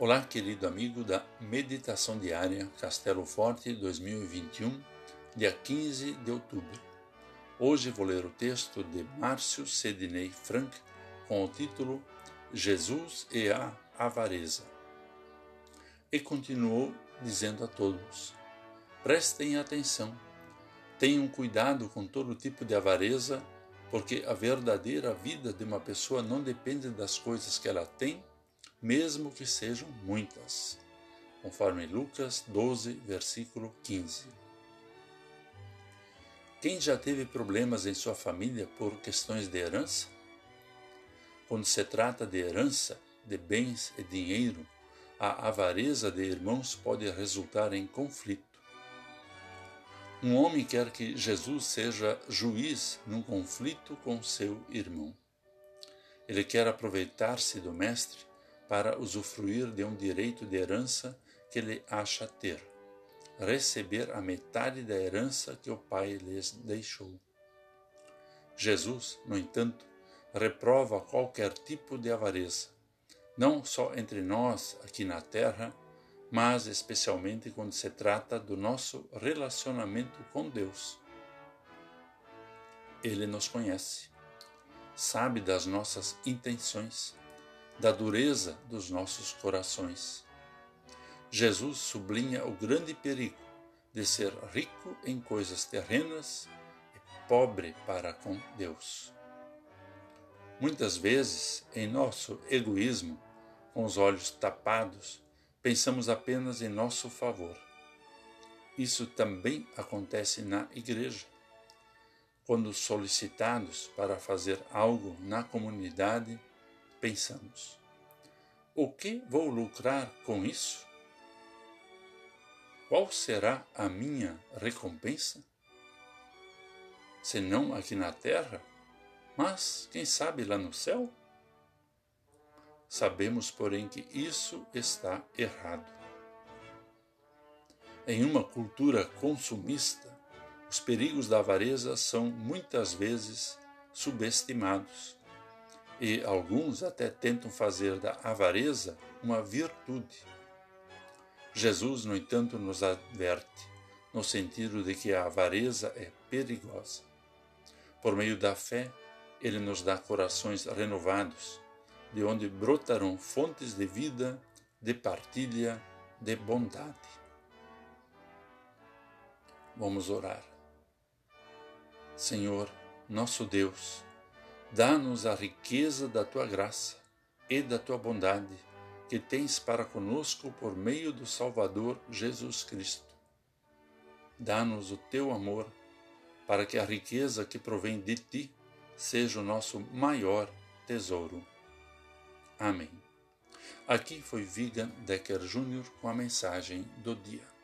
Olá, querido amigo da Meditação Diária Castelo Forte 2021, dia 15 de outubro. Hoje vou ler o texto de Márcio Sedney Frank com o título Jesus e a Avareza. E continuou dizendo a todos: Prestem atenção, tenham cuidado com todo tipo de avareza, porque a verdadeira vida de uma pessoa não depende das coisas que ela tem mesmo que sejam muitas, conforme Lucas 12, versículo 15. Quem já teve problemas em sua família por questões de herança? Quando se trata de herança, de bens e dinheiro, a avareza de irmãos pode resultar em conflito. Um homem quer que Jesus seja juiz num conflito com seu irmão. Ele quer aproveitar-se do Mestre para usufruir de um direito de herança que ele acha ter, receber a metade da herança que o Pai lhes deixou. Jesus, no entanto, reprova qualquer tipo de avareza, não só entre nós aqui na terra, mas especialmente quando se trata do nosso relacionamento com Deus. Ele nos conhece, sabe das nossas intenções da dureza dos nossos corações. Jesus sublinha o grande perigo de ser rico em coisas terrenas e pobre para com Deus. Muitas vezes, em nosso egoísmo, com os olhos tapados, pensamos apenas em nosso favor. Isso também acontece na igreja. Quando solicitados para fazer algo na comunidade, pensamos: o que vou lucrar com isso? Qual será a minha recompensa? Se não aqui na terra, mas quem sabe lá no céu? Sabemos, porém, que isso está errado. Em uma cultura consumista, os perigos da avareza são muitas vezes subestimados e alguns até tentam fazer da avareza uma virtude. Jesus, no entanto, nos adverte, no sentido de que a avareza é perigosa. Por meio da fé, ele nos dá corações renovados, de onde brotarão fontes de vida, de partilha, de bondade. Vamos orar. Senhor, nosso Deus, Dá-nos a riqueza da tua graça e da tua bondade que tens para conosco por meio do Salvador Jesus Cristo. Dá-nos o teu amor para que a riqueza que provém de ti seja o nosso maior tesouro. Amém. Aqui foi Vigan Decker Jr. com a mensagem do dia.